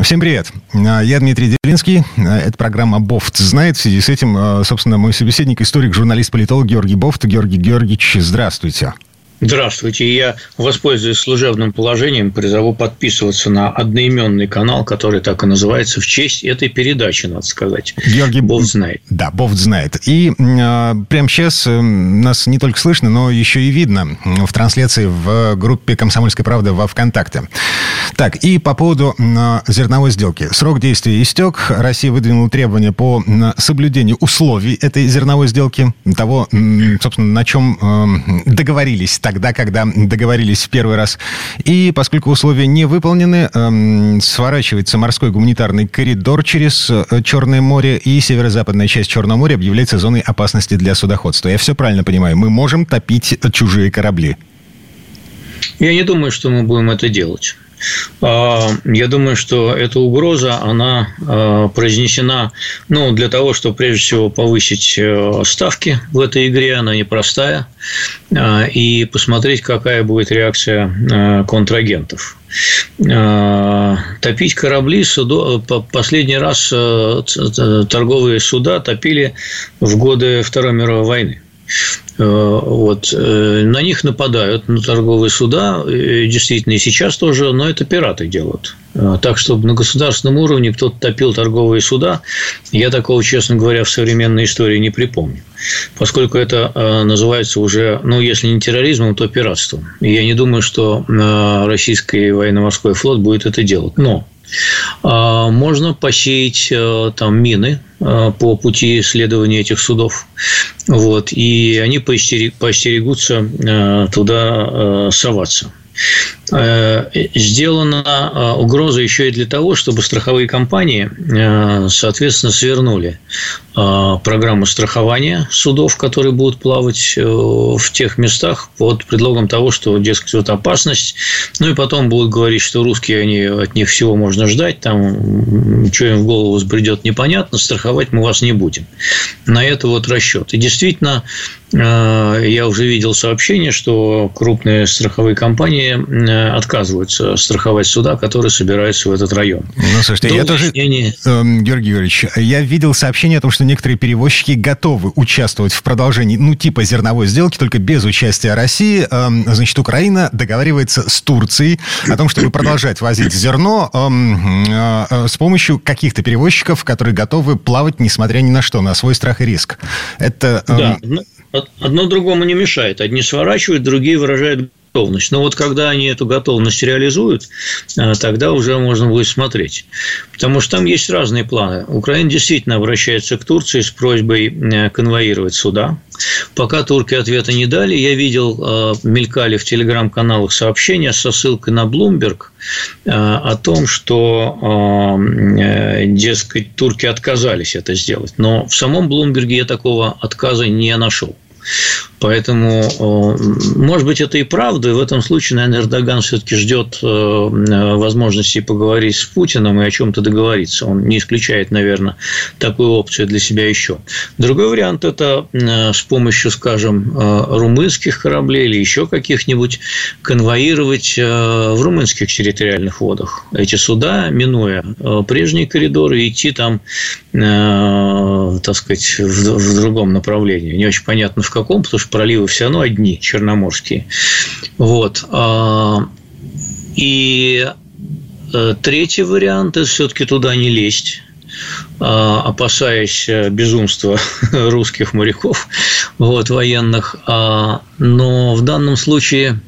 Всем привет. Я Дмитрий Делинский. Это программа «Бофт знает». В связи с этим, собственно, мой собеседник, историк, журналист, политолог Георгий Бофт. Георгий Георгиевич, здравствуйте. Здравствуйте. Я, воспользуюсь служебным положением, призову подписываться на одноименный канал, который так и называется в честь этой передачи, надо сказать. Георгий Бофт знает. Да, Бофт знает. И э, прямо сейчас нас не только слышно, но еще и видно в трансляции в группе «Комсомольская правда» во ВКонтакте. Так, и по поводу э, зерновой сделки. Срок действия истек. Россия выдвинула требования по э, соблюдению условий этой зерновой сделки, того, собственно, на чем договорились тогда, когда договорились в первый раз. И поскольку условия не выполнены, эм, сворачивается морской гуманитарный коридор через э, Черное море, и северо-западная часть Черного моря объявляется зоной опасности для судоходства. Я все правильно понимаю? Мы можем топить чужие корабли? Я не думаю, что мы будем это делать. А, я думаю, что эта угроза, она а, произнесена ну, для того, чтобы прежде всего повысить э, ставки в этой игре, она непростая, а, и посмотреть, какая будет реакция контрагентов. Топить корабли судо... последний раз э, торговые суда топили в годы Второй мировой войны. Э, вот. Э, на них нападают, на торговые суда, действительно, и сейчас тоже, но это пираты делают. Э, так, чтобы на государственном уровне кто-то топил торговые суда, я такого, честно говоря, в современной истории не припомню. Поскольку это называется уже, ну, если не терроризмом, то пиратством. И я не думаю, что российский военно-морской флот будет это делать. Но можно посеять там мины по пути исследования этих судов. Вот, и они поостерегутся э, туда соваться. Э, сделана э, угроза еще и для того, чтобы страховые компании, э, соответственно, свернули программу страхования судов, которые будут плавать в тех местах под предлогом того, что, дескать, вот опасность. Ну и потом будут говорить, что русские, они, от них всего можно ждать, там, что им в голову взбредет, непонятно, страховать мы вас не будем. На это вот расчет. И действительно, я уже видел сообщение, что крупные страховые компании отказываются страховать суда, которые собираются в этот район. Ну, слушайте, До я тоже, выяснения... Эм, Георгий Юрьевич, я видел сообщение о том, что некоторые перевозчики готовы участвовать в продолжении, ну, типа зерновой сделки, только без участия России. Эм, значит, Украина договаривается с Турцией о том, чтобы продолжать возить зерно эм, э, э, с помощью каких-то перевозчиков, которые готовы плавать, несмотря ни на что, на свой страх и риск. Это... Да, одно другому не мешает. Одни сворачивают, другие выражают готовность. Но вот когда они эту готовность реализуют, э, тогда уже можно будет смотреть. Потому что там есть разные планы. Украина действительно обращается к Турции с просьбой э, конвоировать суда. Пока турки ответа не дали, я видел, э, мелькали в телеграм-каналах сообщения со ссылкой на Bloomberg о том, что, дескать, турки отказались это сделать. Но в самом Блумберге я такого отказа не нашел. Поэтому, может быть, это и правда. И в этом случае, наверное, Эрдоган все-таки ждет э, возможности поговорить с Путиным и о чем-то договориться. Он не исключает, наверное, такую опцию для себя еще. Другой вариант – это э, с помощью, скажем, э, румынских кораблей или еще каких-нибудь конвоировать в румынских территориальных водах эти суда, минуя прежние коридоры, идти там, так сказать, в другом направлении. Не очень понятно, в каком, потому что проливы все равно одни, черноморские. Вот. А, и э, третий вариант – это все-таки туда не лезть а, опасаясь э, безумства русских моряков вот, военных. А, но в данном случае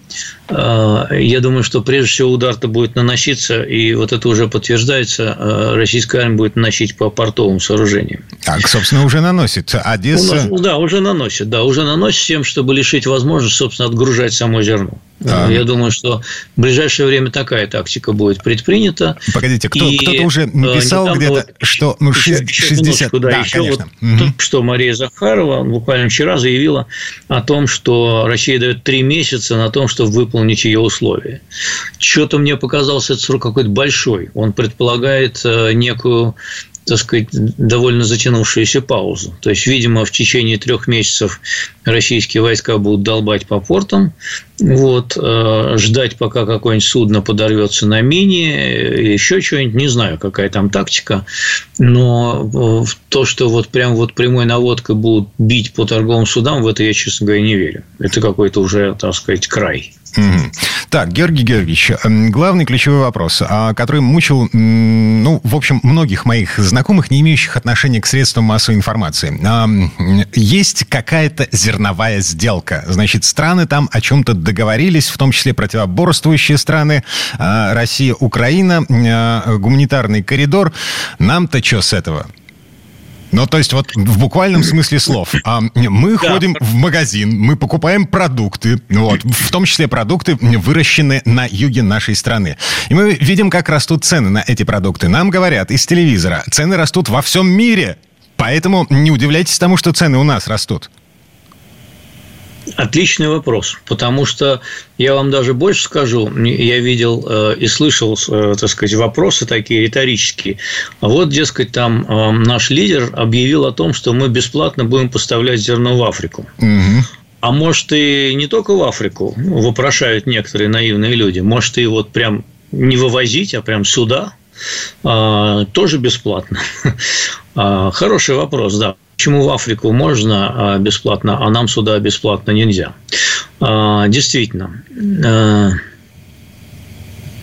я думаю, что прежде всего удар-то будет наноситься, и вот это уже подтверждается, российская армия будет наносить по портовым сооружениям. Так, собственно, уже наносит. Одесса... Нас, да, уже наносит, да, уже наносит тем, чтобы лишить возможности, собственно, отгружать само зерно. А. Я думаю, что в ближайшее время такая тактика будет предпринята. Погодите, кто, и, кто-то уже написал э, где-то, вот, что ну, 60... Еще, еще да, да, еще конечно. вот угу. что Мария Захарова буквально вчера заявила о том, что Россия дает три месяца на том, чтобы выполнить ее условия. Что-то мне показался этот срок какой-то большой. Он предполагает э, некую так сказать, довольно затянувшуюся паузу. То есть, видимо, в течение трех месяцев российские войска будут долбать по портам, вот, э, ждать, пока какое-нибудь судно подорвется на мине, или еще что-нибудь, не знаю, какая там тактика, но в то, что вот прям вот прямой наводкой будут бить по торговым судам, в это я, честно говоря, не верю. Это какой-то уже, так сказать, край. Так, Георгий Георгиевич, главный ключевой вопрос, а, который мучил, ну, в общем, многих моих знакомых, не имеющих отношения к средствам массовой информации. А, есть какая-то зерновая сделка. Значит, страны там о чем-то договорились, в том числе противоборствующие страны, а, Россия, Украина, гуманитарный коридор. Нам-то что с этого? Ну, то есть вот в буквальном смысле слов. А мы ходим в магазин, мы покупаем продукты, вот, в том числе продукты, выращенные на юге нашей страны. И мы видим, как растут цены на эти продукты. Нам говорят из телевизора, цены растут во всем мире. Поэтому не удивляйтесь тому, что цены у нас растут. Отличный вопрос, потому что я вам даже больше скажу, я видел э, и слышал, э, так сказать, вопросы такие риторические. Вот, дескать, там э, наш лидер объявил о том, что мы бесплатно будем поставлять зерно в Африку. Угу. А может, и не только в Африку, вопрошают некоторые наивные люди, может, и вот прям не вывозить, а прям сюда, а, тоже бесплатно. А, хороший вопрос, да. Почему в Африку можно а, бесплатно, а нам сюда бесплатно нельзя? А, действительно. А,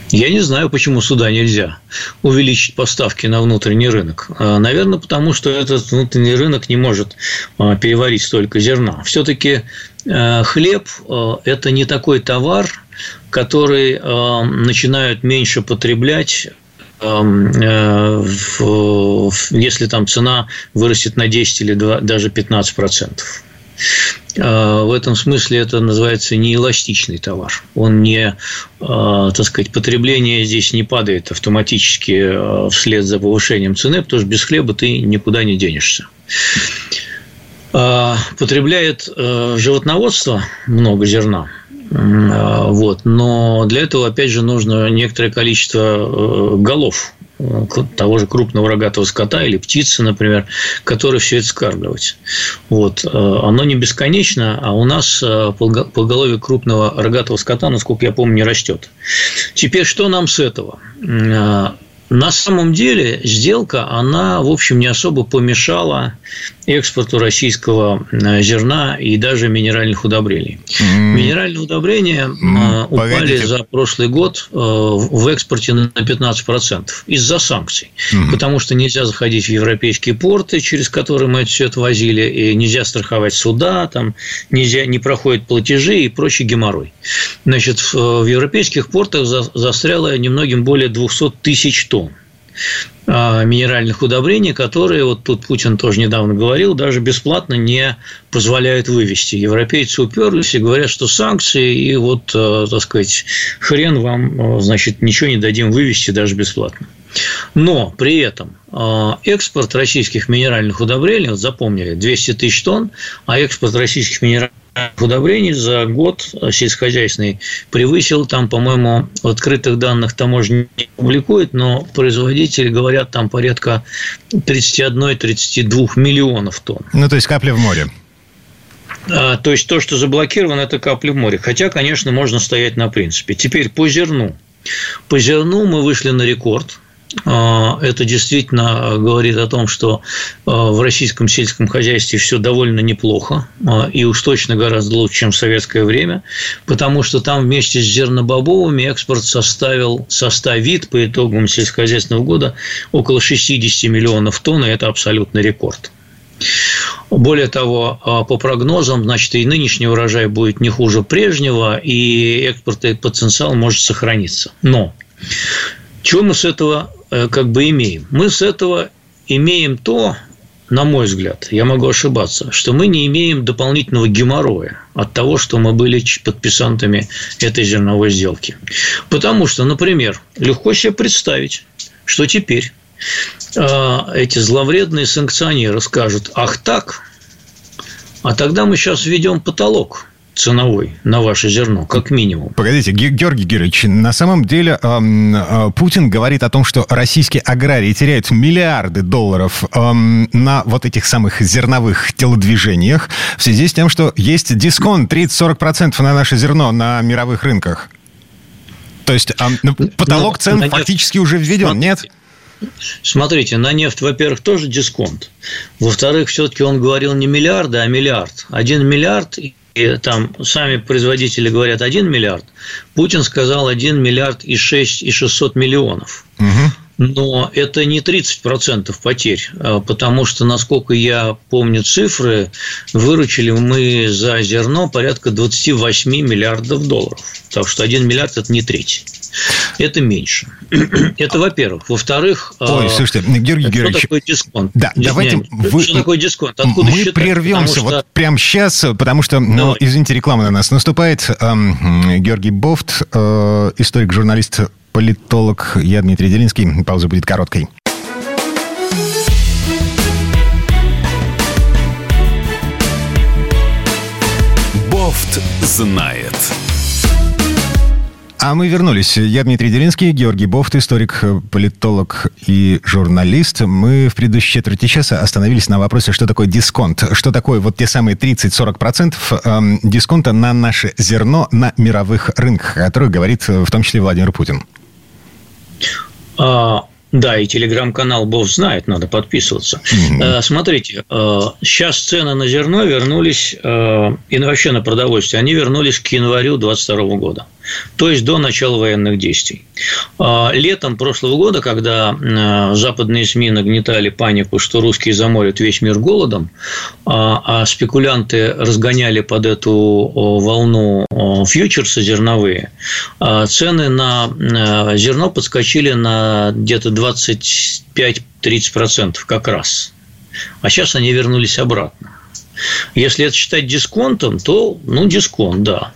я не знаю, почему сюда нельзя увеличить поставки на внутренний рынок. Наверное, потому что этот внутренний рынок не может переварить столько зерна. Все-таки хлеб – это не такой товар, который начинают меньше потреблять если там цена вырастет на 10 или 2, даже 15 процентов. Э, в этом смысле это называется неэластичный товар. Он не, э, так сказать, потребление здесь не падает автоматически вслед за повышением цены, потому что без хлеба ты никуда не денешься. Потребляет животноводство много зерна – вот. Но для этого, опять же, нужно некоторое количество э, голов э, того же крупного рогатого скота или птицы, например, которые все это скармливать. Вот. Э, оно не бесконечно, а у нас поголовье крупного рогатого скота, насколько я помню, не растет. Теперь что нам с этого? На самом деле сделка, она, в общем, не особо помешала экспорту российского э, зерна и даже минеральных удобрений. Mm. Минеральные удобрения mm. упали Погодите. за прошлый год э, в экспорте на 15% из-за санкций. Mm. Потому что нельзя заходить в европейские порты, через которые мы это все это возили, и нельзя страховать суда, там нельзя, не проходят платежи и прочий геморрой. Значит, в европейских портах застряло немногим более 200 тысяч тонн минеральных удобрений, которые, вот тут Путин тоже недавно говорил, даже бесплатно не позволяют вывести. Европейцы уперлись и говорят, что санкции, и вот, э, так сказать, хрен вам, э, значит, ничего не дадим вывести даже бесплатно. Но при этом экспорт российских минеральных удобрений, вот запомнили, 200 тысяч тонн, а экспорт российских минеральных удобрений за год сельскохозяйственный превысил там, по-моему, в открытых данных таможни не публикует, но производители говорят там порядка 31-32 миллионов тонн. Ну, то есть капля в море. А, то есть то, что заблокировано, это капля в море. Хотя, конечно, можно стоять на принципе. Теперь по зерну. По зерну мы вышли на рекорд – это действительно говорит о том, что а, в российском сельском хозяйстве все довольно неплохо, а, и уж точно гораздо лучше, чем в советское время, потому что там вместе с зернобобовыми экспорт составил, составит по итогам сельскохозяйственного года около 60 миллионов тонн, и это абсолютный рекорд. Более того, по прогнозам, значит, и нынешний урожай будет не хуже прежнего, и экспортный потенциал может сохраниться. Но чего мы с этого Э, как бы имеем? Мы с этого имеем то, на мой взгляд, я могу ошибаться, что мы не имеем дополнительного геморроя от того, что мы были подписантами этой зерновой сделки. Потому что, например, легко себе представить, что теперь э, эти зловредные санкционеры скажут, ах так, а тогда мы сейчас введем потолок – ценовой на ваше зерно, как минимум. Погодите, Георгий Георгиевич, на самом деле э, Путин говорит о том, что российские аграрии теряют миллиарды долларов э, на вот этих самых зерновых телодвижениях в связи с тем, что есть дисконт 30-40% на наше зерно на мировых рынках. То есть э, потолок цен Но, фактически уже введен, нет? Смотрите, на нефть, во-первых, тоже дисконт. Во-вторых, все-таки он говорил не миллиарды, а миллиард. Один миллиард и там сами производители говорят 1 миллиард, Путин сказал 1 миллиард и 6 и 600 миллионов. Угу. Но это не 30% потерь, а потому что, насколько я помню цифры, выручили мы за зерно порядка 28 миллиардов долларов. Так что 1 миллиард – это не треть. Это меньше. Это, во-первых. Во-вторых, Ой, а, слушайте, Георгий что Георгиевич, такое дисконт? Да, Не давайте вы... Что такое дисконт? Откуда Мы считать? прервемся что... вот прямо сейчас, потому что, ну, Давай. извините, реклама на нас наступает. Эм, Георгий Бофт, э, историк, журналист, политолог. Я Дмитрий Делинский. Пауза будет короткой. Бофт знает. А мы вернулись. Я Дмитрий Делинский, Георгий Бофт, историк, политолог и журналист. Мы в предыдущей четверти часа остановились на вопросе, что такое дисконт. Что такое вот те самые 30-40% эм, дисконта на наше зерно на мировых рынках, о которых говорит в том числе Владимир Путин. А, да, и телеграм-канал Бог знает, надо подписываться. Mm-hmm. Смотрите, сейчас э, цены на зерно вернулись, э, и вообще на продовольствие, они вернулись к январю 2022 года то есть до начала военных действий. А, летом прошлого года, когда а, западные СМИ нагнетали панику, что русские заморят весь мир голодом, а, а спекулянты разгоняли под эту волну фьючерсы зерновые, цены на зерно подскочили на где-то 25-30% как раз. А сейчас они вернулись обратно. Если это считать дисконтом, то, ну, дисконт, да.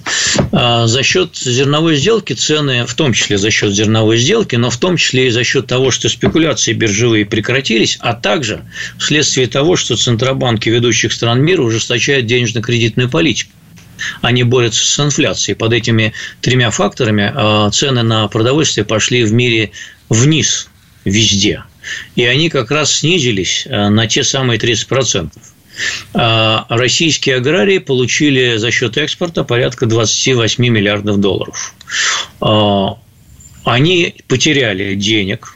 А за счет зерновой сделки цены, в том числе за счет зерновой сделки, но в том числе и за счет того, что спекуляции биржевые прекратились, а также вследствие того, что центробанки ведущих стран мира ужесточают денежно-кредитную политику они борются с инфляцией. Под этими тремя факторами а, цены на продовольствие пошли в мире вниз везде. И они как раз снизились а, на те самые 30%. А российские аграрии получили за счет экспорта порядка 28 миллиардов долларов. А, они потеряли денег,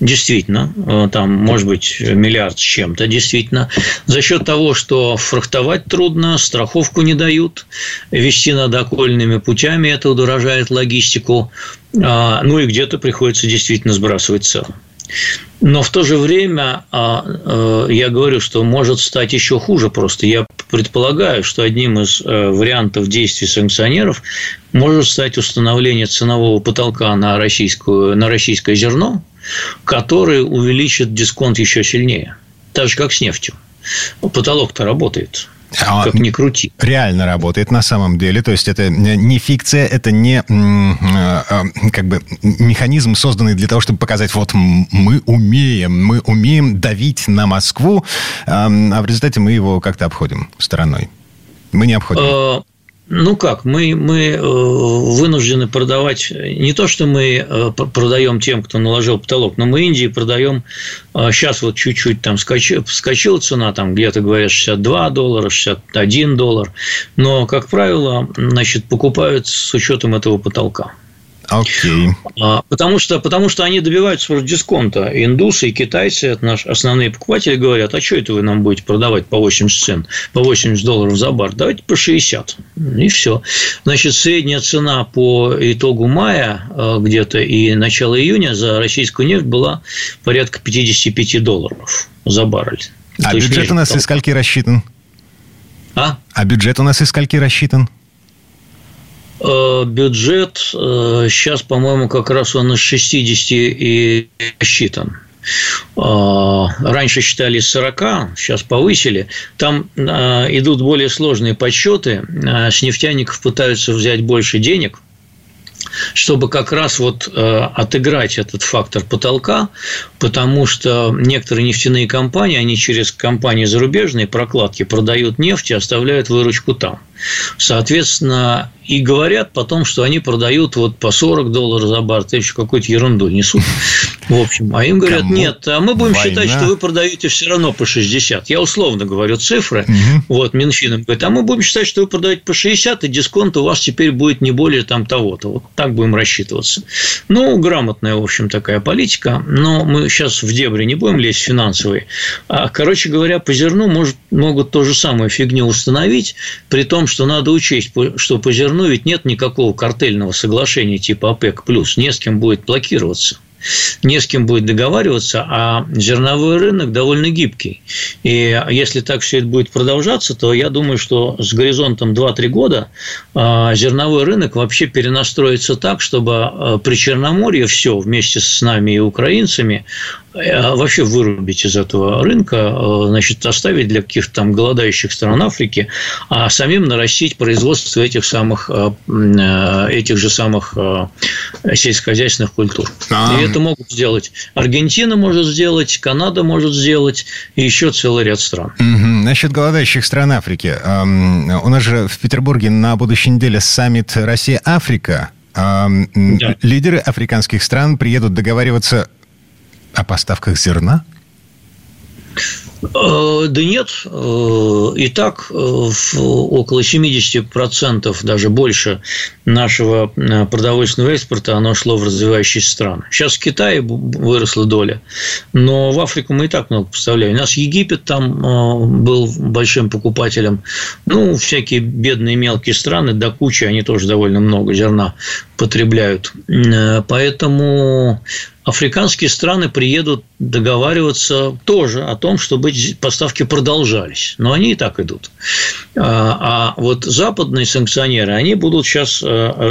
Действительно, а, там, может быть, миллиард с чем-то, действительно. За счет того, что фрахтовать трудно, страховку не дают, вести надо окольными путями, это удорожает логистику, ну и где-то приходится действительно сбрасывать цену. Но в то же время а, а, я говорю, что может стать еще хуже просто. Я предполагаю, что одним из э, вариантов действий санкционеров может стать установление ценового потолка на, российскую, на российское зерно, который увеличит дисконт еще сильнее. Так же, как с нефтью. Потолок-то работает. А, как ни крути. Реально работает на самом деле. То есть это не фикция, это не а, а, как бы механизм, созданный для того, чтобы показать, вот мы умеем, мы умеем давить на Москву, а в результате мы его как-то обходим стороной. Мы не обходим. Ну как, мы, мы э, вынуждены продавать, не то, что мы э, продаем тем, кто наложил потолок, но мы Индии продаем, сейчас э, вот чуть-чуть там скачила цена, там где-то говорят 62 доллара, 61 доллар, но, как правило, значит, покупают с учетом этого потолка. Окей. Okay. Потому что, потому что они добиваются просто дисконта. Индусы и китайцы, это наши основные покупатели, говорят, а что это вы нам будете продавать по 80 цен, по 80 долларов за бар? Давайте по 60. И все. Значит, средняя цена по итогу мая э, где-то и начала июня за российскую нефть была порядка 55 долларов за баррель. А То бюджет у нас из скольки рассчитан? А? А бюджет у нас из скольки рассчитан? Э, бюджет сейчас, э, по-моему, как раз он из 60 и рассчитан. А, раньше считали 40, сейчас повысили. Там а, идут более сложные подсчеты. С нефтяников пытаются взять больше денег – чтобы как раз вот э, отыграть этот фактор потолка, потому что некоторые нефтяные компании, они через компании зарубежные прокладки продают нефть и оставляют выручку там. Соответственно, и говорят потом, что они продают вот по 40 долларов за баррель, еще какую-то ерунду несут. В общем, а им говорят, Кому? нет, а мы будем Война. считать, что вы продаете все равно по 60. Я условно говорю цифры, угу. вот, Минфином говорит, а мы будем считать, что вы продаете по 60, и дисконт у вас теперь будет не более там того-то. Вот так будем рассчитываться. Ну, грамотная, в общем, такая политика, но мы сейчас в дебри не будем лезть финансовые. А, короче говоря, по зерну может, могут то же самое фигню установить, при том, что надо учесть, что по зерну ведь нет никакого картельного соглашения типа ОПЕК+, не с кем будет блокироваться не с кем будет договариваться, а зерновой рынок довольно гибкий. И если так все это будет продолжаться, то я думаю, что с горизонтом 2-3 года а, зерновой рынок вообще перенастроится так, чтобы а, при Черноморье все вместе с нами и украинцами вообще вырубить из этого рынка, э, значит, оставить для каких-то там голодающих стран Африки, а самим нарастить производство этих самых, э, э, этих же самых сельскохозяйственных культур. А... И это могут сделать Аргентина может сделать, Канада может сделать, и еще целый ряд стран. Угу. Насчет голодающих стран Африки. У нас же в Петербурге на будущей неделе саммит Россия-Африка. Да. Лидеры африканских стран приедут договариваться о поставках зерна? Э, да нет, э, и так э, около 70%, даже больше нашего продовольственного экспорта, оно шло в развивающиеся страны. Сейчас в Китае выросла доля, но в Африку мы и так много поставляем. У нас Египет там был большим покупателем. Ну, всякие бедные мелкие страны, до кучи, они тоже довольно много зерна потребляют. Поэтому африканские страны приедут договариваться тоже о том, чтобы поставки продолжались. Но они и так идут. А, а вот западные санкционеры, они будут сейчас э,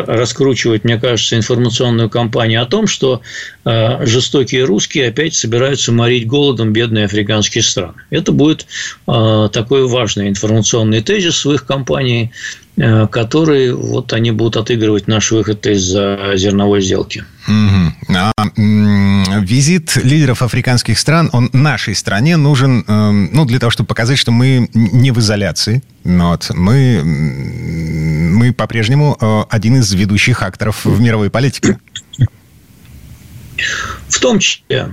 раскручивать, мне кажется, информационную кампанию о том, что э, жестокие русские опять собираются морить голодом бедные африканские страны. Это будет э, такой важный информационный тезис в их кампании, который вот они будут отыгрывать наш выход из зерновой сделки. Угу. А, визит лидеров африканских стран, он нашей стране нужен, эм, ну, для того, чтобы показать, что мы не в изоляции. Вот. Мы, мы по-прежнему э, один из ведущих акторов в мировой политике. В том числе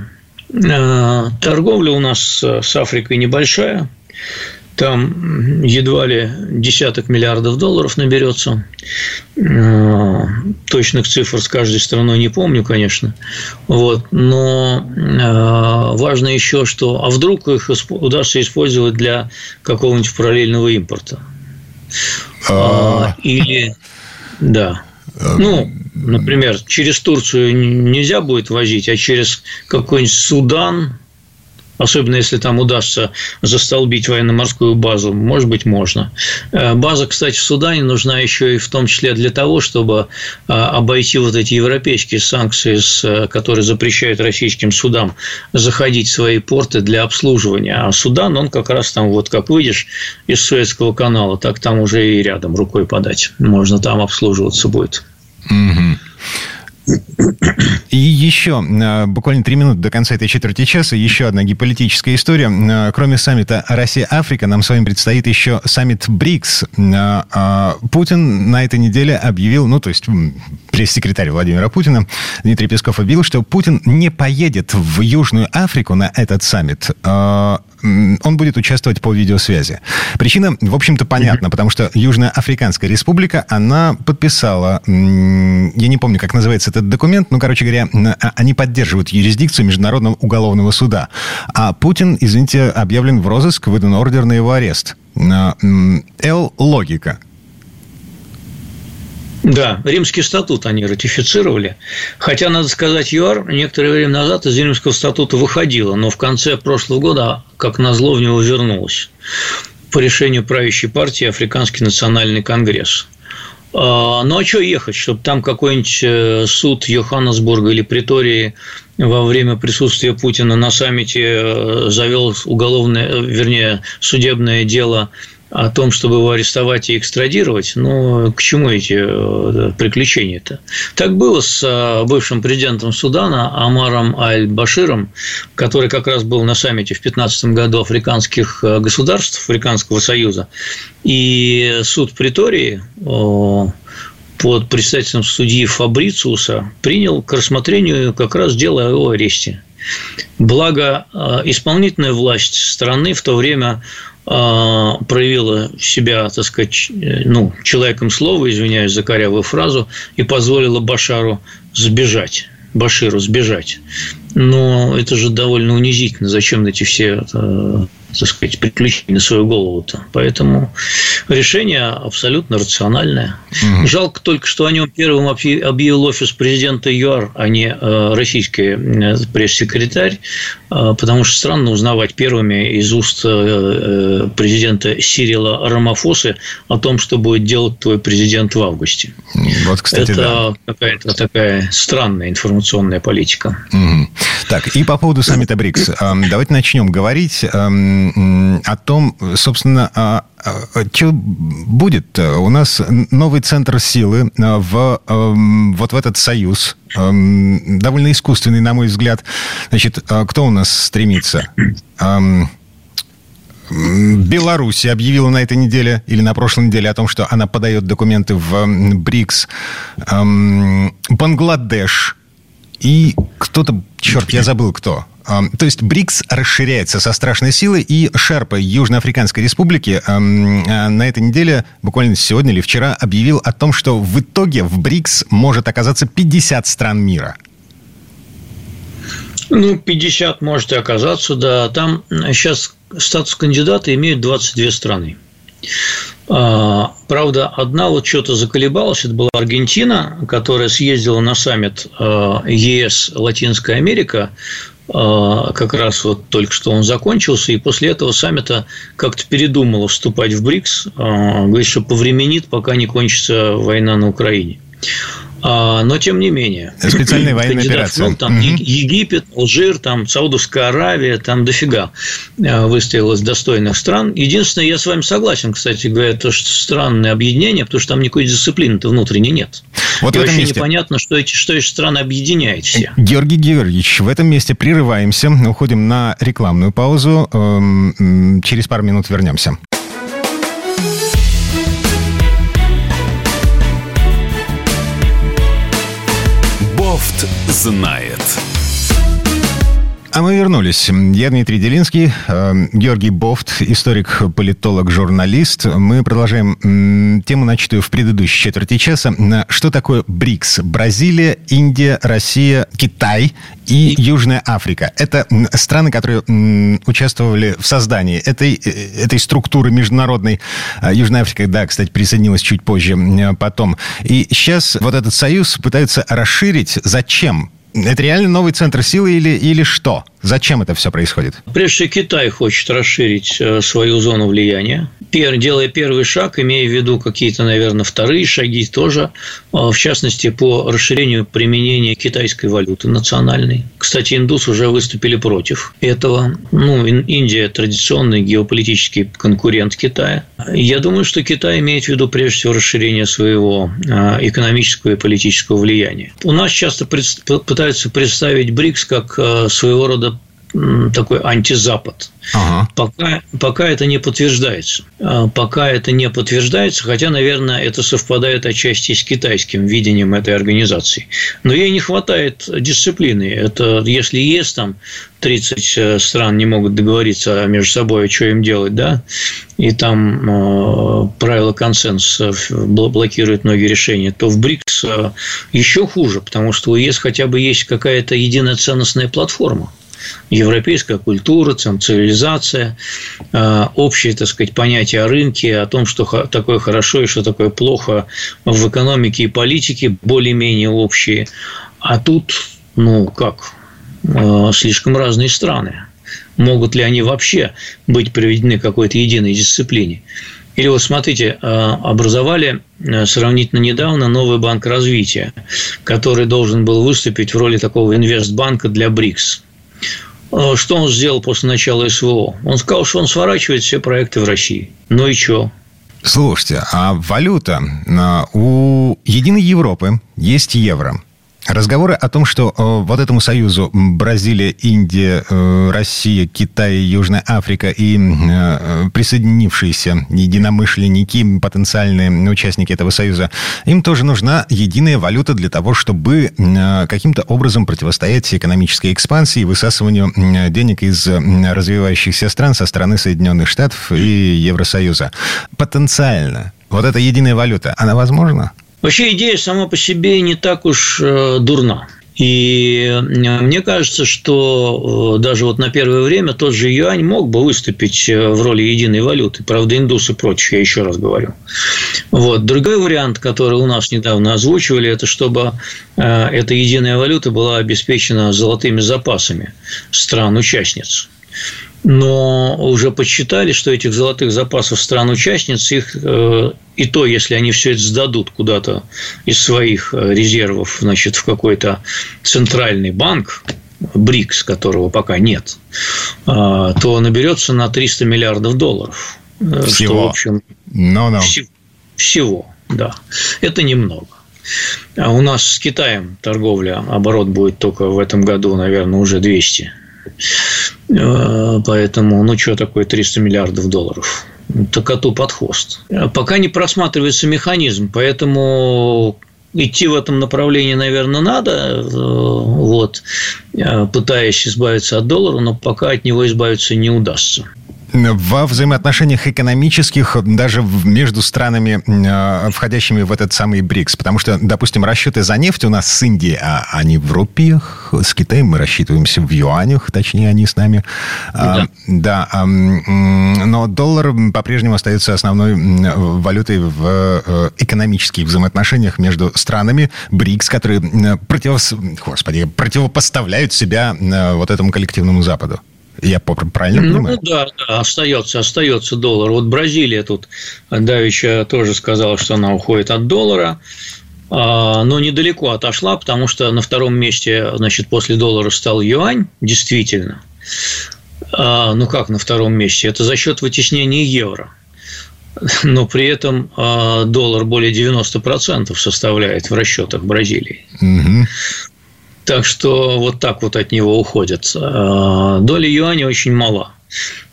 э, торговля у нас с Африкой небольшая. Там едва ли десяток миллиардов долларов наберется. Э, точных цифр с каждой страной не помню, конечно. Вот. Но э, важно еще, что а вдруг их удастся использовать для какого-нибудь параллельного импорта. А... Или да. Ну, например, через Турцию нельзя будет возить, а через какой-нибудь Судан, Особенно если там удастся застолбить военно-морскую базу, может быть, можно. Э, база, кстати, в Судане нужна еще и в том числе для того, чтобы э, обойти вот эти европейские санкции, э, которые запрещают российским судам заходить в свои порты для обслуживания. А Судан, он как раз там, вот как выйдешь из Суэцкого канала, так там уже и рядом рукой подать. Можно там обслуживаться будет. Угу. И еще, э, буквально три минуты до конца этой четверти часа, еще одна геополитическая история. Э, кроме саммита Россия-Африка, нам с вами предстоит еще саммит БРИКС. Э, Путин на этой неделе объявил, ну, то есть пресс-секретарь Владимира Путина Дмитрий Песков объявил, что Путин не поедет в Южную Африку на этот саммит он будет участвовать по видеосвязи. Причина, в общем-то, понятна, потому что Южная Африканская Республика, она подписала, я не помню, как называется этот документ, но, короче говоря, а, они поддерживают юрисдикцию Международного уголовного суда. А Путин, извините, объявлен в розыск, выдан ордер на его арест. Л-логика. Да, римский статут они ратифицировали. Хотя, надо сказать, ЮАР некоторое время назад из римского статута выходила, но в конце прошлого года, как назло, в него вернулась по решению правящей партии Африканский национальный конгресс. А, ну а что ехать, чтобы там какой-нибудь э, суд Йоханнесбурга или Притории во время присутствия Путина на саммите э, завел уголовное, вернее, судебное дело о том, чтобы его арестовать и экстрадировать, ну, к чему эти э, приключения-то? Так было с бывшим президентом Судана Амаром Аль-Баширом, который как раз был на саммите в 2015 году африканских государств, Африканского союза, и суд Притории под председателем судьи Фабрициуса принял к рассмотрению как раз дело о его аресте. Благо, э, исполнительная власть страны в то время э, проявила себя, так сказать, э, ну, человеком слова, извиняюсь за корявую фразу, и позволила Башару сбежать. Баширу сбежать. Но это же довольно унизительно. Зачем эти все так сказать, приключений на свою голову-то. Поэтому решение абсолютно рациональное. Угу. Жалко только, что о нем первым объявил офис президента ЮАР, а не э, российский э, пресс-секретарь, э, потому что странно узнавать первыми из уст президента Сирила Рамафосы о том, что будет делать твой президент в августе. Вот, кстати, Это да. какая-то такая странная информационная политика. Угу. Так, и по поводу саммита БРИКС. Давайте начнем говорить о том, собственно, а, а, что будет. У нас новый центр силы в, вот в этот союз, довольно искусственный, на мой взгляд. Значит, а, кто у нас стремится? Беларусь объявила на этой неделе или на прошлой неделе о том, что она подает документы в БРИКС. Бангладеш и кто-то, черт, я забыл кто. То есть БРИКС расширяется со страшной силой, и Шерпа Южноафриканской Республики а, на этой неделе, буквально сегодня или вчера, объявил о том, что в итоге в БРИКС может оказаться 50 стран мира. Ну, 50 может и оказаться, да. Там сейчас статус кандидата имеют 22 страны. А, правда, одна вот что-то заколебалась, это была Аргентина, которая съездила на саммит а, ЕС Латинская Америка, а, как раз вот только что он закончился, и после этого саммита как-то передумала вступать в БРИКС, говорит, что повременит, пока не кончится война на Украине. А, но тем не менее. Специальная военная операция. Много, там угу. Египет, Алжир, там Саудовская Аравия, там дофига а, выстоял из достойных стран. Единственное, я с вами согласен, кстати говоря, то, что странное объединение, потому что там никакой дисциплины-то внутренней нет. Вот И в вообще месте... непонятно, что эти, что эти страны объединяет все. Георгий Георгиевич, в этом месте прерываемся, уходим на рекламную паузу. Эм, через пару минут вернемся. Знает. А мы вернулись. Я Дмитрий Делинский, э, Георгий Бофт, историк, политолог, журналист. Мы продолжаем тему, начатую в предыдущей четверти часа. Что такое БРИКС? Бразилия, Индия, Россия, Китай и Южная Африка. Это страны, которые участвовали в создании этой, э, этой структуры международной. А Южная Африка, да, кстати, присоединилась чуть позже потом. И сейчас вот этот союз пытаются расширить. Зачем? Это реально новый центр силы или, или что? Зачем это все происходит? Прежде всего, Китай хочет расширить э, свою зону влияния, делая первый шаг, имея в виду какие-то, наверное, вторые шаги тоже, э, в частности, по расширению применения китайской валюты национальной. Кстати, индусы уже выступили против этого. Ну, Индия – традиционный геополитический конкурент Китая. Я думаю, что Китай имеет в виду, прежде всего, расширение своего э, экономического и политического влияния. У нас часто пытаются представить БРИКС как своего рода такой антизапад. Ага. Пока, пока это не подтверждается. А, пока это не подтверждается, хотя, наверное, это совпадает отчасти с китайским видением этой организации. Но ей не хватает дисциплины. Это если есть там 30 э, стран не могут договориться между собой, что им делать, да, и там э, правила консенсуса блокируют многие решения, то в БРИКС э, еще хуже, потому что у ЕС хотя бы есть какая-то единая ценностная платформа европейская культура, цивилизация, э, общее, так сказать, понятие о рынке, о том, что такое хорошо и что такое плохо в экономике и политике, более-менее общие. А тут, ну, как, э, слишком разные страны. Могут ли они вообще быть приведены к какой-то единой дисциплине? Или вот смотрите, образовали сравнительно недавно новый банк развития, который должен был выступить в роли такого инвестбанка для БРИКС. Что он сделал после начала СВО? Он сказал, что он сворачивает все проекты в России. Ну и что? Слушайте, а валюта у Единой Европы есть евро. Разговоры о том, что э, вот этому союзу Бразилия, Индия, э, Россия, Китай, Южная Африка и э, присоединившиеся единомышленники, потенциальные участники этого союза, им тоже нужна единая валюта для того, чтобы каким-то образом противостоять экономической экспансии и высасыванию денег из развивающихся стран со стороны Соединенных Штатов и Евросоюза. Потенциально. Вот эта единая валюта, она возможна? Вообще идея сама по себе не так уж э, дурна. И э, мне кажется, что э, даже вот на первое время тот же юань мог бы выступить в роли единой валюты. Правда, индусы против, я еще раз говорю. Вот. Другой вариант, который у нас недавно озвучивали, это чтобы эта единая валюта была обеспечена золотыми запасами стран-участниц но уже подсчитали, что этих золотых запасов стран-участниц, их э, и то, если они все это сдадут куда-то из своих э, резервов значит, в какой-то центральный банк, БРИКС, которого пока нет, а, то наберется на 300 миллиардов долларов. Э, всего. Что, в общем, no, no. Всего, всего, да. Это немного. А у нас с Китаем торговля, оборот будет только в этом году, наверное, уже 200 Э, поэтому, ну, что такое 300 миллиардов долларов? Это коту под хвост. Пока не просматривается механизм, поэтому идти в этом направлении, наверное, надо, э, вот, э, пытаясь избавиться от доллара, но пока от него избавиться не удастся во взаимоотношениях экономических даже между странами, э, входящими в этот самый БРИКС? Потому что, допустим, расчеты за нефть у нас с Индией, а они в рупиях, с Китаем мы рассчитываемся в юанях, точнее, они с нами. А, да. да но доллар по-прежнему остается основной валютой в э, экономических взаимоотношениях между странами БРИКС, которые против... Господи, противопоставляют себя вот этому коллективному Западу. Я правильно ну, понимаю? Ну, да, да, остается, остается доллар. Вот Бразилия тут Давича тоже сказала, что она уходит от доллара, а, но недалеко отошла, потому что на втором месте, значит, после доллара стал юань, действительно. А, ну, как на втором месте? Это за счет вытеснения евро. Но при этом а, доллар более 90% составляет в расчетах Бразилии. Угу. Так что вот так вот от него уходят. А, доля юаня очень мала.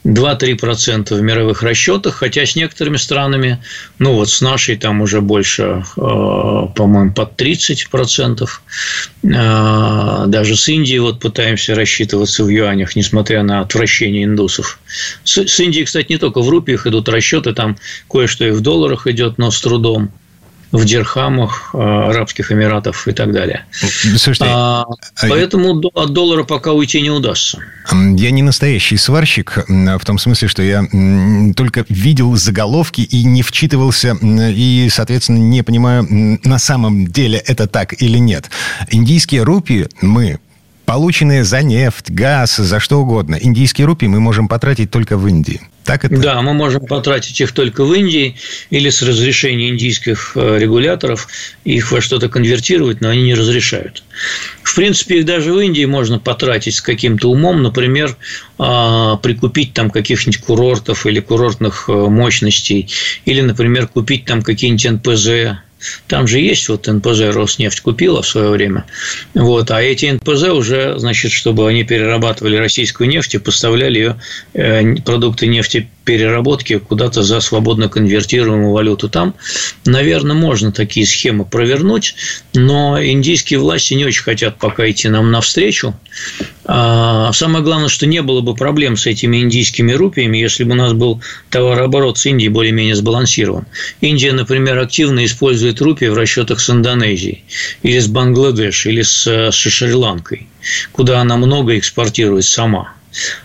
2-3% в мировых расчетах, хотя с некоторыми странами, ну вот с нашей там уже больше, а, по-моему, под 30%. А, даже с Индией вот пытаемся рассчитываться в юанях, несмотря на отвращение индусов. С Индией, кстати, не только в рупиях идут расчеты, там кое-что и в долларах идет, но с трудом в дирхамах э, Арабских Эмиратов и так далее. Слушайте, а, а поэтому от доллара пока уйти не удастся. Я не настоящий сварщик, в том смысле, что я только видел заголовки и не вчитывался, и, соответственно, не понимаю, на самом деле это так или нет. Индийские рупии мы полученные за нефть, газ, за что угодно. Индийские рупии мы можем потратить только в Индии. Так это? Да, мы можем потратить их только в Индии или с разрешения индийских э, регуляторов их во что-то конвертировать, но они не разрешают. В принципе, их даже в Индии можно потратить с каким-то умом, например, а, прикупить там каких-нибудь курортов или курортных э, мощностей, или, например, купить там какие-нибудь НПЗ, там же есть вот НПЗ Роснефть купила в свое время. Вот, а эти НПЗ уже, значит, чтобы они перерабатывали российскую нефть и поставляли ее э, продукты нефтепереработки куда-то за свободно конвертируемую валюту. Там, наверное, можно такие схемы провернуть, но индийские власти не очень хотят пока идти нам навстречу. А самое главное, что не было бы проблем с этими индийскими рупиями, если бы у нас был товарооборот с Индией более-менее сбалансирован. Индия, например, активно использует рупии в расчетах с Индонезией, или с Бангладеш, или с, с Шри-Ланкой, куда она много экспортирует сама.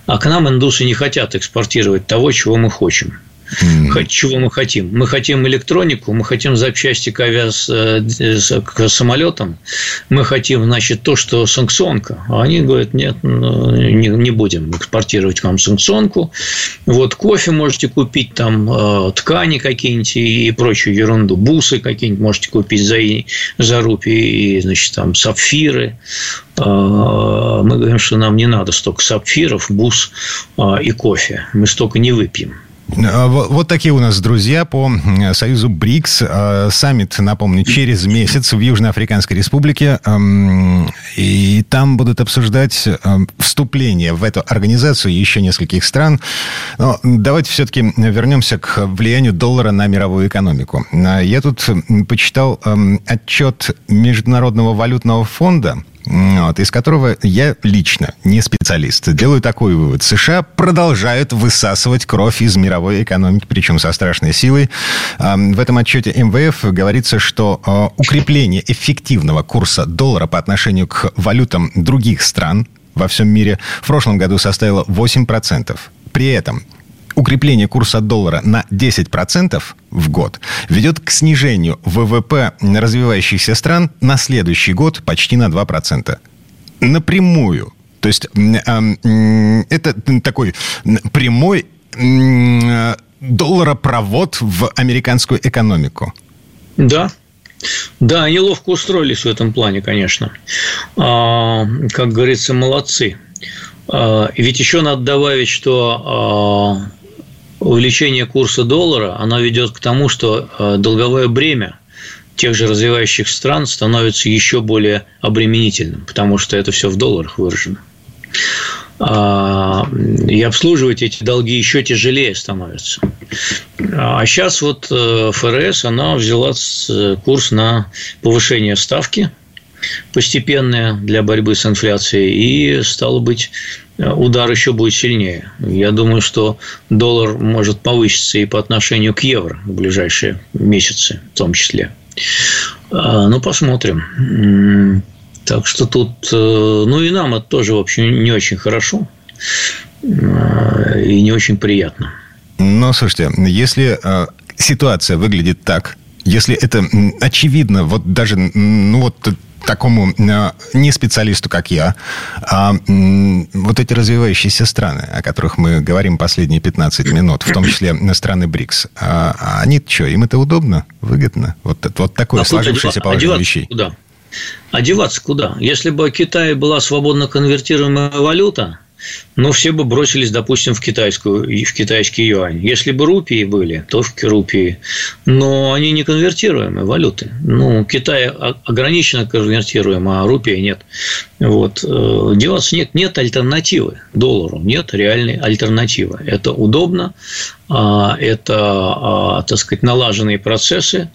А к нам индусы не хотят экспортировать того, чего мы хотим. Mm. Чего мы хотим? Мы хотим электронику, мы хотим запчасти к, авиас, э, к самолетам, мы хотим, значит, то, что санкционка. А они говорят, нет, ну, не, будем экспортировать вам санкционку. Вот кофе можете купить, там э, ткани какие-нибудь и прочую ерунду, бусы какие-нибудь можете купить за, за рупии, значит, там сапфиры. Э, мы говорим, что нам не надо столько сапфиров, бус и кофе. Мы столько не выпьем. А, вот такие у нас друзья по союзу БРИКС. А, саммит, напомню, через месяц в Южноафриканской Республике. И там будут обсуждать вступление в эту организацию еще нескольких стран. Но давайте все-таки вернемся к влиянию доллара на мировую экономику. А, я тут почитал отчет Международного валютного фонда вот, из которого я лично, не специалист, делаю такой вывод. США продолжают высасывать кровь из мировой экономики, причем со страшной силой. В этом отчете МВФ говорится, что а, укрепление эффективного курса доллара по отношению к валютам других стран во всем мире в прошлом году составило 8%. При этом укрепление курса доллара на 10% в год ведет к снижению ВВП развивающихся стран на следующий год почти на 2%. Напрямую. То есть это такой прямой долларопровод в американскую экономику. Да, да, они ловко устроились в этом плане, конечно. А, как говорится, молодцы. А, ведь еще надо добавить, что а, увеличение курса доллара, оно ведет к тому, что э, долговое бремя тех же развивающих стран становится еще более обременительным, потому что это все в долларах выражено. А, и обслуживать эти долги еще тяжелее становится. А сейчас вот э, ФРС, она взяла курс на повышение ставки постепенное для борьбы с инфляцией, и, стало быть, удар еще будет сильнее. Я думаю, что доллар может повыситься и по отношению к евро в ближайшие месяцы в том числе. А, ну, посмотрим. Так что тут, э, ну и нам это тоже, в общем, не очень хорошо а, и не очень приятно. Но, слушайте, если э, ситуация выглядит так, если это очевидно, вот даже, ну вот такому э, не специалисту, как я, а вот эти развивающиеся страны, о которых мы говорим последние 15 минут, в том числе страны БРИКС, а они что, им это удобно, выгодно? Вот, вот такое а сложившееся положение вещей. Куда? Одеваться куда? Если бы Китай была свободно конвертируемая валюта, ну, все бы бросились, допустим, в китайскую, в китайский юань. Если бы рупии были, то в рупии. Но они не конвертируемые валюты. Ну, Китай ограниченно конвертируем, а рупия нет. Вот. Э, деваться нет, нет альтернативы доллару, нет реальной альтернативы. Это удобно, а, это, а, так сказать, налаженные процессы,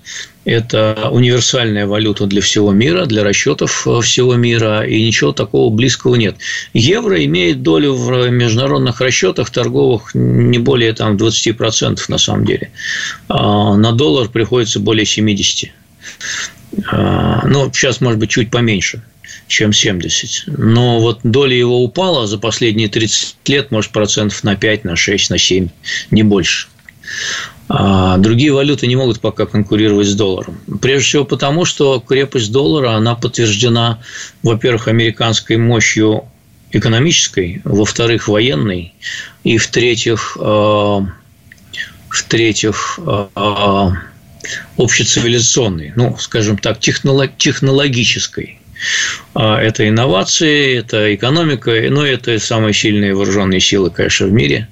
это универсальная валюта для всего мира, для расчетов э, всего мира, и ничего такого близкого нет. Евро имеет долю в международных расчетах торговых не более там, 20% на самом деле. А на доллар приходится более 70%. Ну, сейчас, может быть, чуть поменьше чем 70. Но вот доля его упала за последние 30 лет, может, процентов на 5, на 6, на 7, не больше. А другие валюты не могут пока конкурировать с долларом. Прежде всего потому, что крепость доллара, она подтверждена, во-первых, американской мощью экономической, во-вторых, военной, и в-третьих, э, в-третьих, э, общецивилизационной, ну, скажем так, технологической. А, это инновации, это экономика, ну, это самые сильные вооруженные силы, конечно, в мире,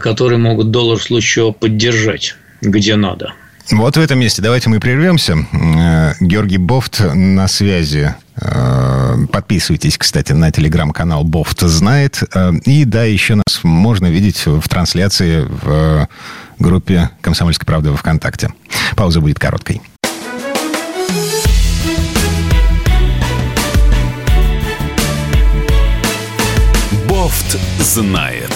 которые могут доллар в случае чего поддержать, где надо. Вот в этом месте давайте мы прервемся. Э, Георгий Бофт на связи. Э, подписывайтесь, кстати, на телеграм-канал Бофт знает. И да, еще нас можно видеть в трансляции в группе «Комсомольской правды» во ВКонтакте. Пауза будет короткой. Бофт знает.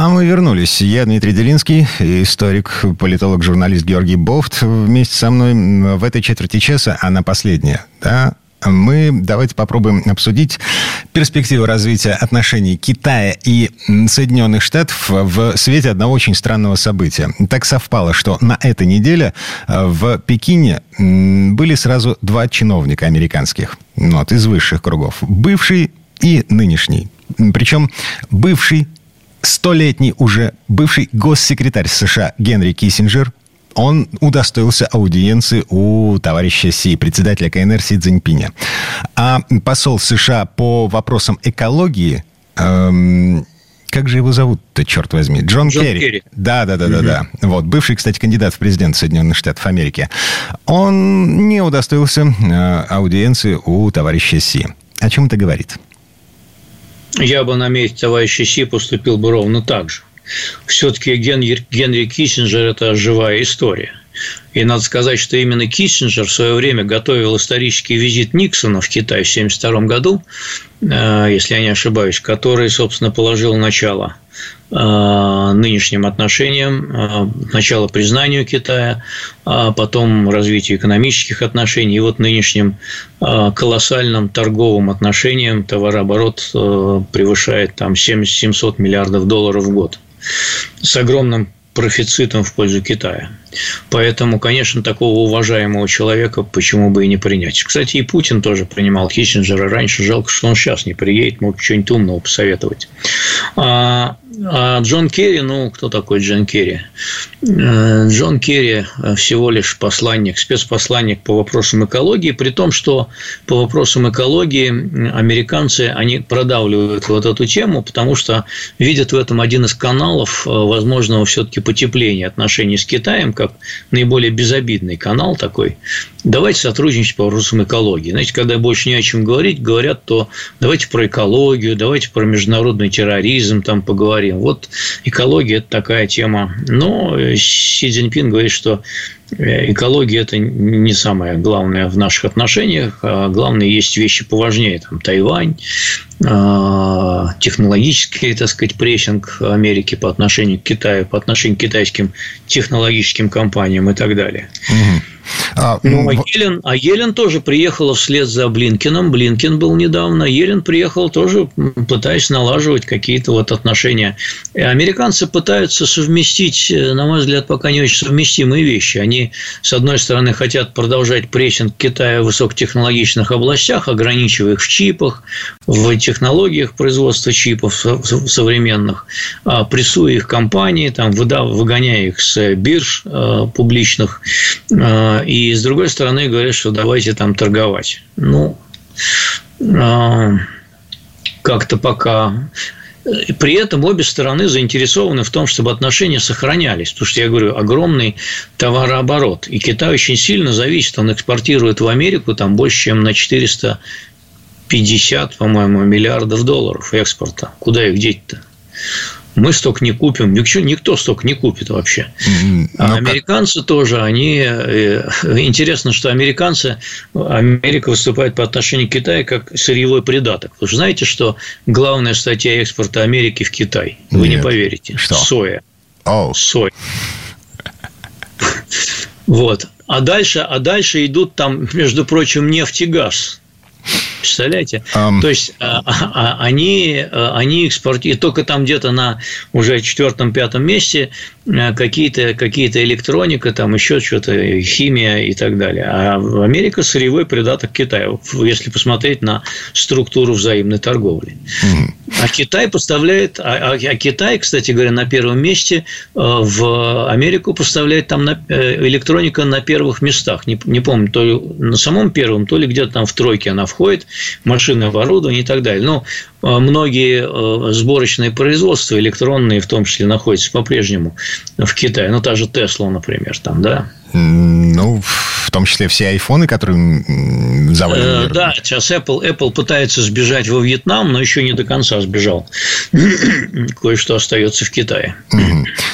А мы вернулись. Я Дмитрий Делинский, историк, политолог, журналист Георгий Бофт. Вместе со мной в этой четверти часа, она последняя, да, мы давайте попробуем обсудить перспективу развития отношений Китая и Соединенных Штатов в свете одного очень странного события. Так совпало, что на этой неделе э, в Пекине были сразу два чиновника американских, ну, вот, из высших кругов. Бывший и нынешний. Причем бывший столетний уже бывший госсекретарь США Генри Киссинджер он удостоился аудиенции у товарища Си, председателя КНР Си Цзиньпиня. А посол США по вопросам экологии... Эм, как же его зовут-то, черт возьми? Джон, Джон Керри. Керри. Да, да, да, да, да. Вот бывший, кстати, кандидат в президент Соединенных Штатов Америки. Он не удостоился э, аудиенции у товарища Си. О чем это говорит? Я бы на месте товарища Си поступил бы ровно так же все-таки Генри, Генри Киссинджер – это живая история. И надо сказать, что именно Киссинджер в свое время готовил исторический визит Никсона в Китай в 1972 году, э, если я не ошибаюсь, который, собственно, положил начало э, нынешним отношениям, э, начало признанию Китая, а потом развитию экономических отношений и вот нынешним колоссальным торговым отношениям товарооборот превышает там 700 миллиардов долларов в год с огромным профицитом в пользу Китая. Поэтому, конечно, такого уважаемого человека почему бы и не принять. Кстати, и Путин тоже принимал Киссинджера раньше. Жалко, что он сейчас не приедет, мог что-нибудь умного посоветовать. А а Джон Керри, ну, кто такой Джон Керри? Э, Джон Керри всего лишь посланник, спецпосланник по вопросам экологии, при том, что по вопросам экологии американцы, они продавливают вот эту тему, потому что видят в этом один из каналов э, возможного все-таки потепления отношений с Китаем, как наиболее безобидный канал такой. Давайте сотрудничать по вопросам экологии. Знаете, когда больше не о чем говорить, говорят, то давайте про экологию, давайте про международный терроризм там поговорим говорим. Вот экология – это такая тема. Но Си Цзиньпин говорит, что экология – это не самое главное в наших отношениях, а главное, есть вещи поважнее. Там Тайвань, а, технологический, так сказать, прессинг Америки по отношению к Китаю, по отношению к китайским технологическим компаниям и так далее. Угу. А, ну, а, Елен, а Елен тоже приехала вслед за Блинкином. Блинкин был недавно. Елен приехал тоже, пытаясь налаживать какие-то вот отношения. И американцы пытаются совместить, э, на мой взгляд, пока не очень совместимые вещи. Они, с одной стороны, хотят продолжать прессинг Китая в высокотехнологичных областях, ограничивая их в чипах, в технологиях производства чипов современных, а прессуя их компании, там, выгоняя их с бирж э, публичных э, и с другой стороны говорят, что давайте там торговать. Ну, а, как-то пока при этом обе стороны заинтересованы в том, чтобы отношения сохранялись. Потому что я говорю, огромный товарооборот. И Китай очень сильно зависит. Он экспортирует в Америку там больше, чем на 450, по-моему, миллиардов долларов экспорта. Куда их деть-то? Мы столько не купим, никто, никто столько не купит вообще. А американцы тоже, они... Э, интересно, что американцы, Америка выступает по отношению к Китаю как сырьевой придаток. Вы же знаете, что главная статья экспорта Америки в Китай? Вы Нет. не поверите. Что? Соя. Oh. Соя. Вот. А дальше, а дальше идут там, между прочим, нефть и газ. Представляете? Um... То есть а, а, а, они, они экспортируют только там где-то на уже четвертом-пятом месте какие-то какие электроника, там еще что-то, химия и так далее. А Америка сырьевой придаток Китаю, если посмотреть на структуру взаимной торговли. Mm. А Китай поставляет, а, а Китай, кстати говоря, на первом месте в Америку поставляет там э, электроника на первых местах. Не, не помню, то ли на самом первом, то ли где-то там в тройке она входит машины, оборудование и так далее. Но а, многие а, сборочные производства электронные, в том числе, находятся по-прежнему в Китае. Ну, та же Тесла, например, там, да. Ну, в том числе все айфоны, которые завалены. Э, да, сейчас Apple, Apple пытается сбежать во Вьетнам, но еще не до конца сбежал. Кое-что остается в Китае.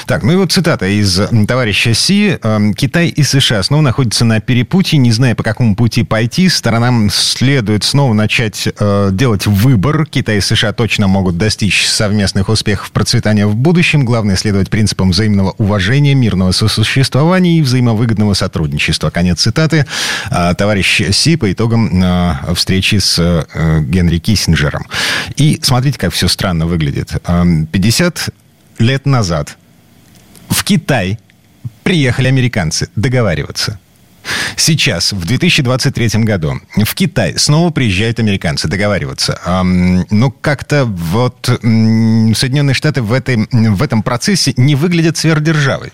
Так, ну и вот цитата из товарища Си. «Эм, Китай и США снова находятся на перепутье, не зная, по какому пути пойти. Сторонам следует снова начать э, делать выбор. Китай и США точно могут достичь совместных успехов процветания в будущем. Главное следовать принципам взаимного уважения, мирного сосуществования и взаимовыгодного сотрудничества. Конец цитаты. А, товарищ Си по итогам а, встречи с а, Генри Киссинджером. И смотрите, как все странно выглядит. 50 лет назад в Китай приехали американцы договариваться. Сейчас, в 2023 году, в Китай снова приезжают американцы договариваться. Но ну, как-то вот Соединенные Штаты в, этой, в этом процессе не выглядят сверхдержавой.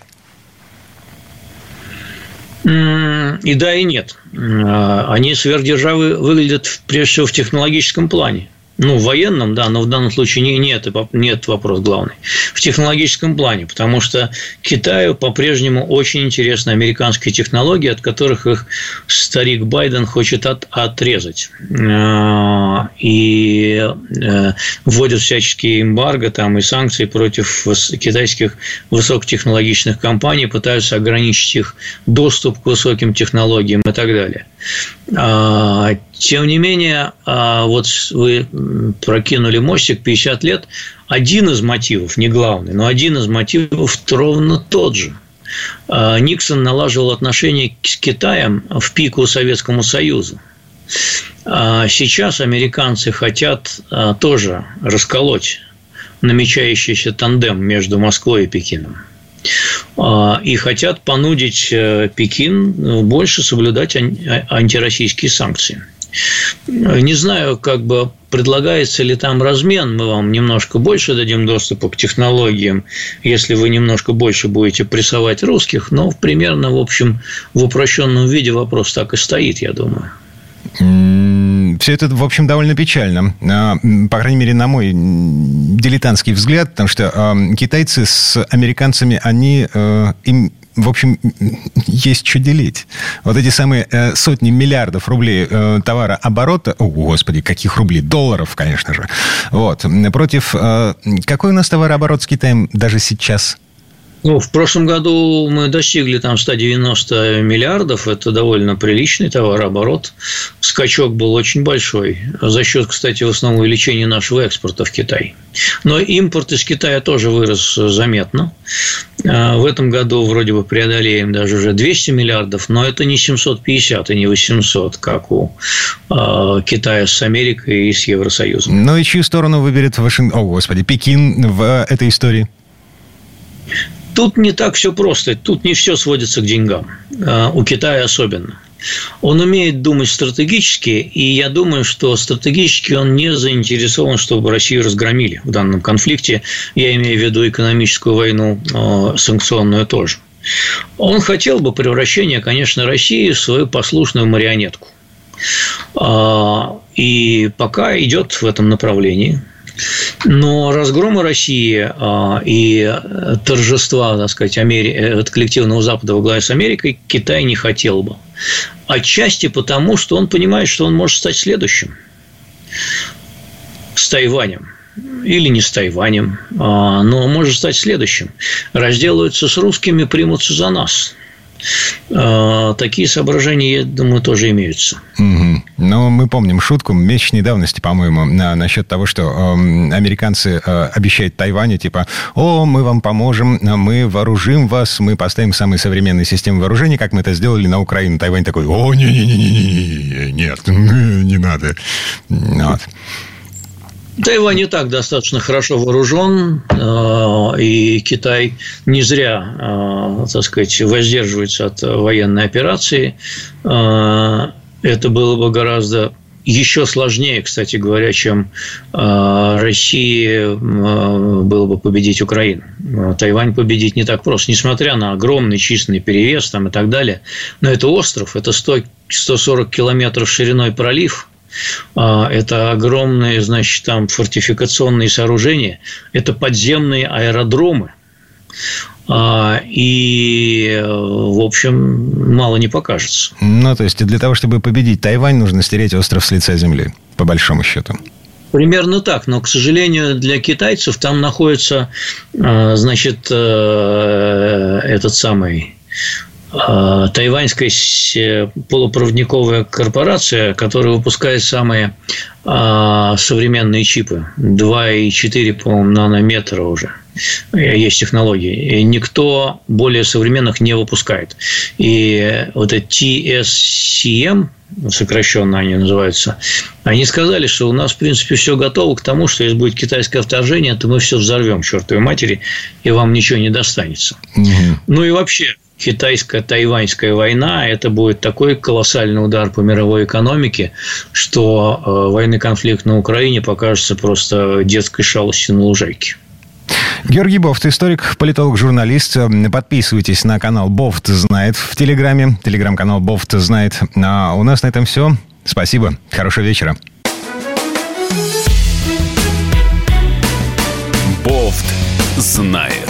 И да, и нет. А, они сверхдержавы выглядят прежде всего в технологическом плане. Ну, в военном, да, но в данном случае не, нет, нет вопрос главный. В технологическом плане, потому что Китаю по-прежнему очень интересны американские технологии, от которых их старик Байден хочет от, отрезать. А, и э, вводят всяческие эмбарго там, и санкции против китайских высокотехнологичных компаний, пытаются ограничить их доступ к высоким технологиям и так далее. А, тем не менее, а, вот вы прокинули мостик 50 лет. Один из мотивов, не главный, но один из мотивов ровно тот же. А, Никсон налаживал отношения с Китаем в пику Советскому Союзу. Сейчас американцы хотят тоже расколоть намечающийся тандем между Москвой и Пекином. А, и хотят понудить э, Пекин больше соблюдать антироссийские санкции. Не знаю, как бы предлагается ли там размен, мы вам немножко больше дадим доступа к технологиям, если вы немножко больше будете прессовать русских, но примерно, в общем, в упрощенном виде вопрос так и стоит, я думаю. Все это, в общем, довольно печально. А, по крайней мере, на мой дилетантский взгляд, потому что китайцы с американцами, они э, им в общем, есть что делить. Вот эти самые э, сотни миллиардов рублей э, товара оборота, о, господи, каких рублей, долларов, конечно же, вот, против, э, какой у нас товарооборот с Китаем даже сейчас – ну, в прошлом году мы достигли там 190 миллиардов, это довольно приличный товарооборот. Скачок был очень большой, за счет, кстати, в основном увеличения нашего экспорта в Китай. Но импорт из Китая тоже вырос заметно. А, в этом году вроде бы преодолеем даже уже 200 миллиардов, но это не 750 и не 800, как у а, Китая с Америкой и с Евросоюзом. Ну и чью сторону выберет Вашингтон? О, господи, Пекин в этой истории? Тут не так все просто, тут не все сводится к деньгам, а, у Китая особенно. Он умеет думать стратегически, и я думаю, что стратегически он не заинтересован, чтобы Россию разгромили в данном конфликте. Я имею в виду экономическую войну, а, санкционную тоже. Он хотел бы превращения, конечно, России в свою послушную марионетку. А, и пока идет в этом направлении. Но разгрома России а, и торжества, так сказать, Амери... Э, коллективного Запада во главе с Америкой Китай не хотел бы. Отчасти потому, что он понимает, что он может стать следующим с Тайванем или не с Тайванем, а, но может стать следующим. Разделаются с русскими, примутся за нас. А, такие соображения, я думаю, тоже имеются. Угу. Но мы помним шутку месячной давности, по-моему, на, насчет того, что э, американцы э, обещают Тайваню, типа, о, мы вам поможем, мы вооружим вас, мы поставим самые современные системы вооружения, как мы это сделали на Украину. Тайвань такой, о, не-не-не, нет, не надо. Вот. Тайвань не так достаточно хорошо вооружен, э, и Китай не зря, э, так сказать, воздерживается от военной операции. Это было бы гораздо еще сложнее, кстати говоря, чем России было бы победить Украину. Тайвань победить не так просто, несмотря на огромный численный перевес там и так далее. Но это остров, это 100, 140 километров шириной пролив – а, это огромные, значит, там фортификационные сооружения, это подземные аэродромы. А, и, в общем, мало не покажется. Ну, то есть, для того, чтобы победить Тайвань, нужно стереть остров с лица земли, по большому счету. Примерно так, но, к сожалению, для китайцев там находится, а, значит, э, этот самый тайваньская полупроводниковая корпорация, которая выпускает самые современные чипы. 2,4, по-моему, нанометра уже – есть технологии. И никто более современных не выпускает. И вот это TSCM, сокращенно они называются, они сказали, что у нас, в принципе, все готово к тому, что если будет китайское вторжение, то мы все взорвем, чертовой матери, и вам ничего не достанется. Угу. Ну и вообще, китайско-тайваньская война, это будет такой колоссальный удар по мировой экономике, что э, военный конфликт на Украине покажется просто детской шалостью на лужайке. Георгий Бофт, историк, политолог, журналист. Подписывайтесь на канал Бофт знает в Телеграме. Телеграм-канал Бофт знает. А у нас на этом все. Спасибо. Хорошего вечера. Бофт знает.